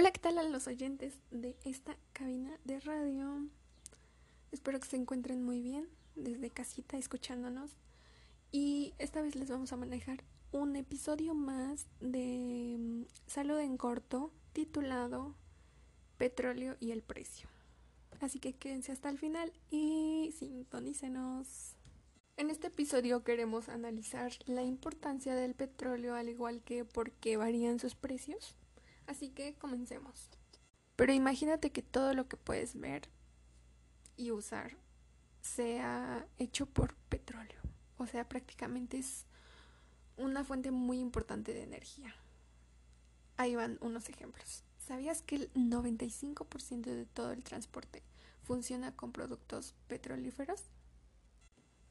Hola, ¿qué tal a los oyentes de esta cabina de radio? Espero que se encuentren muy bien desde casita escuchándonos. Y esta vez les vamos a manejar un episodio más de mm, Salud en Corto titulado Petróleo y el precio. Así que quédense hasta el final y sintonícenos. En este episodio queremos analizar la importancia del petróleo al igual que por qué varían sus precios. Así que comencemos. Pero imagínate que todo lo que puedes ver y usar sea hecho por petróleo. O sea, prácticamente es una fuente muy importante de energía. Ahí van unos ejemplos. ¿Sabías que el 95% de todo el transporte funciona con productos petrolíferos?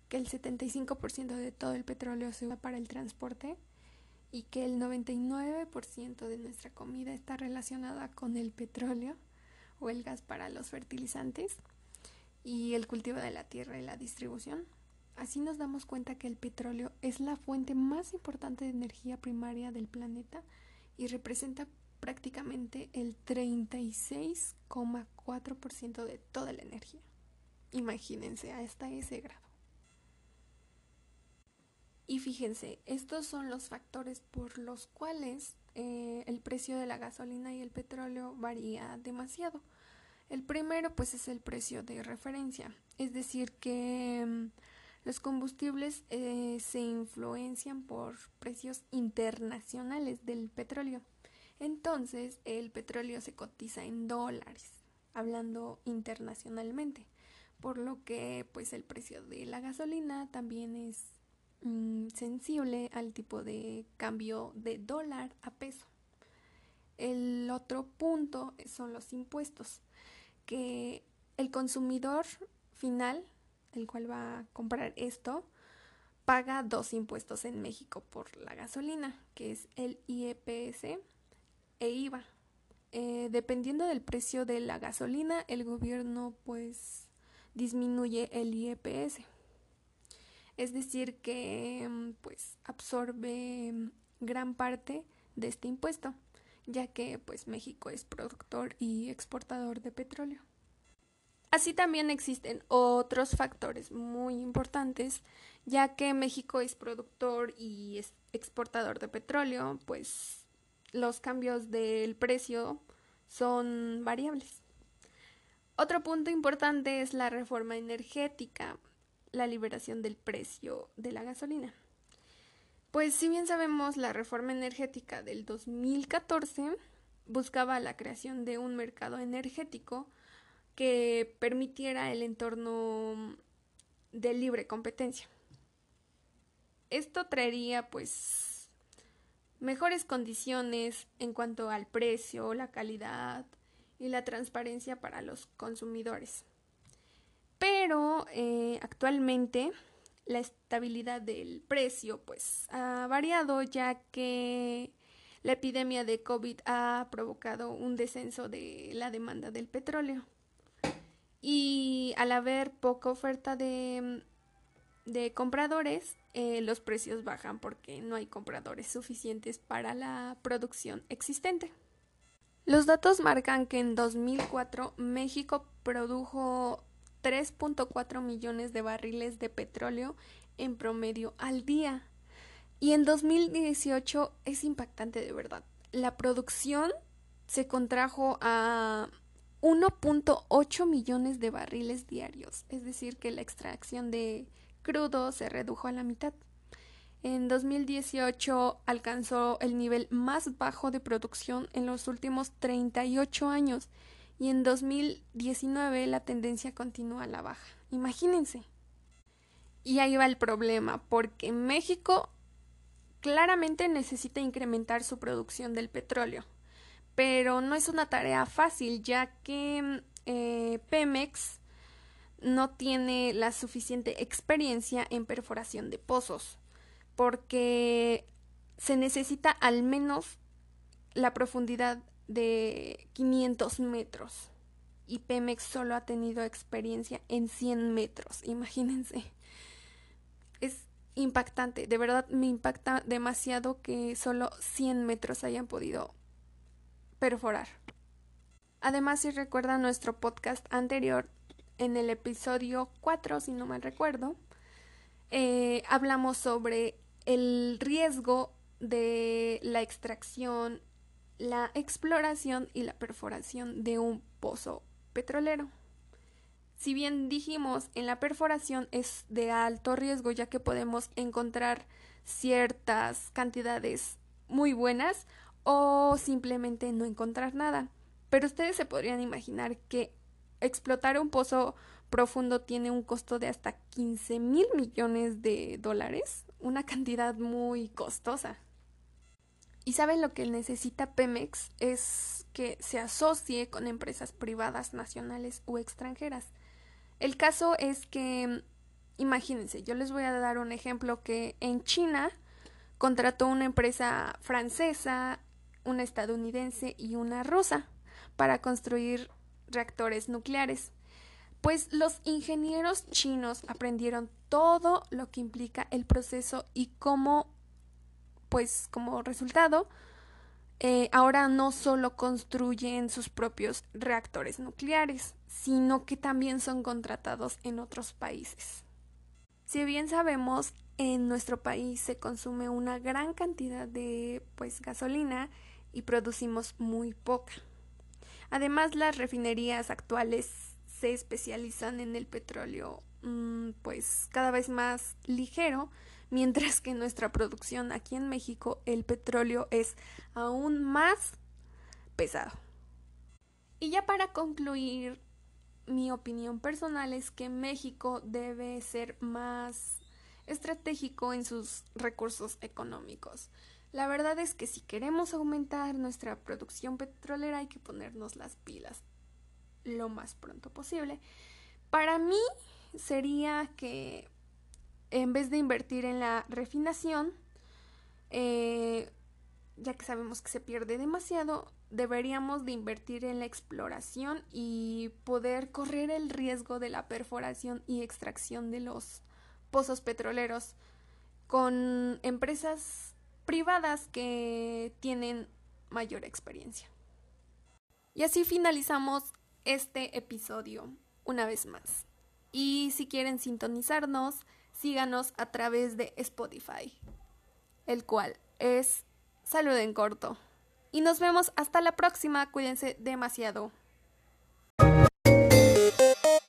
¿Que el 75% de todo el petróleo se usa para el transporte? ¿Y que el 99% de nuestra comida está relacionada con el petróleo o el gas para los fertilizantes? y el cultivo de la tierra y la distribución. Así nos damos cuenta que el petróleo es la fuente más importante de energía primaria del planeta y representa prácticamente el 36,4% de toda la energía. Imagínense hasta ese grado. Y fíjense, estos son los factores por los cuales eh, el precio de la gasolina y el petróleo varía demasiado. El primero pues es el precio de referencia, es decir que mm, los combustibles eh, se influencian por precios internacionales del petróleo. Entonces el petróleo se cotiza en dólares, hablando internacionalmente, por lo que pues el precio de la gasolina también es mm, sensible al tipo de cambio de dólar a peso. El otro punto son los impuestos que el consumidor final, el cual va a comprar esto, paga dos impuestos en México por la gasolina, que es el IEPS e IVA. Eh, dependiendo del precio de la gasolina, el gobierno pues disminuye el IEPS. Es decir, que pues absorbe gran parte de este impuesto ya que pues México es productor y exportador de petróleo. Así también existen otros factores muy importantes, ya que México es productor y exportador de petróleo, pues los cambios del precio son variables. Otro punto importante es la reforma energética, la liberación del precio de la gasolina. Pues si bien sabemos, la reforma energética del 2014 buscaba la creación de un mercado energético que permitiera el entorno de libre competencia. Esto traería pues mejores condiciones en cuanto al precio, la calidad y la transparencia para los consumidores. Pero eh, actualmente la estabilidad del precio pues ha variado ya que la epidemia de COVID ha provocado un descenso de la demanda del petróleo. Y al haber poca oferta de, de compradores, eh, los precios bajan porque no hay compradores suficientes para la producción existente. Los datos marcan que en 2004 México produjo 3.4 millones de barriles de petróleo en promedio al día. Y en 2018 es impactante de verdad. La producción se contrajo a 1.8 millones de barriles diarios, es decir, que la extracción de crudo se redujo a la mitad. En 2018 alcanzó el nivel más bajo de producción en los últimos 38 años y en 2019 la tendencia continúa a la baja. Imagínense. Y ahí va el problema, porque México claramente necesita incrementar su producción del petróleo, pero no es una tarea fácil, ya que eh, Pemex no tiene la suficiente experiencia en perforación de pozos, porque se necesita al menos la profundidad de 500 metros y Pemex solo ha tenido experiencia en 100 metros, imagínense. Es impactante, de verdad me impacta demasiado que solo 100 metros hayan podido perforar. Además, si recuerdan nuestro podcast anterior, en el episodio 4, si no mal recuerdo, eh, hablamos sobre el riesgo de la extracción, la exploración y la perforación de un pozo petrolero. Si bien dijimos en la perforación es de alto riesgo ya que podemos encontrar ciertas cantidades muy buenas o simplemente no encontrar nada. Pero ustedes se podrían imaginar que explotar un pozo profundo tiene un costo de hasta 15 mil millones de dólares, una cantidad muy costosa. Y saben lo que necesita Pemex es que se asocie con empresas privadas nacionales o extranjeras. El caso es que, imagínense, yo les voy a dar un ejemplo que en China contrató una empresa francesa, una estadounidense y una rusa para construir reactores nucleares. Pues los ingenieros chinos aprendieron todo lo que implica el proceso y cómo, pues como resultado, eh, ahora no solo construyen sus propios reactores nucleares, sino que también son contratados en otros países. Si bien sabemos, en nuestro país se consume una gran cantidad de pues gasolina y producimos muy poca. Además, las refinerías actuales se especializan en el petróleo mm, pues cada vez más ligero, mientras que nuestra producción aquí en México el petróleo es aún más pesado. Y ya para concluir, mi opinión personal es que México debe ser más estratégico en sus recursos económicos. La verdad es que si queremos aumentar nuestra producción petrolera hay que ponernos las pilas lo más pronto posible. Para mí sería que en vez de invertir en la refinación, eh, ya que sabemos que se pierde demasiado, deberíamos de invertir en la exploración y poder correr el riesgo de la perforación y extracción de los pozos petroleros con empresas privadas que tienen mayor experiencia. Y así finalizamos este episodio una vez más. Y si quieren sintonizarnos, síganos a través de Spotify, el cual es Salud en Corto. Y nos vemos hasta la próxima. Cuídense demasiado.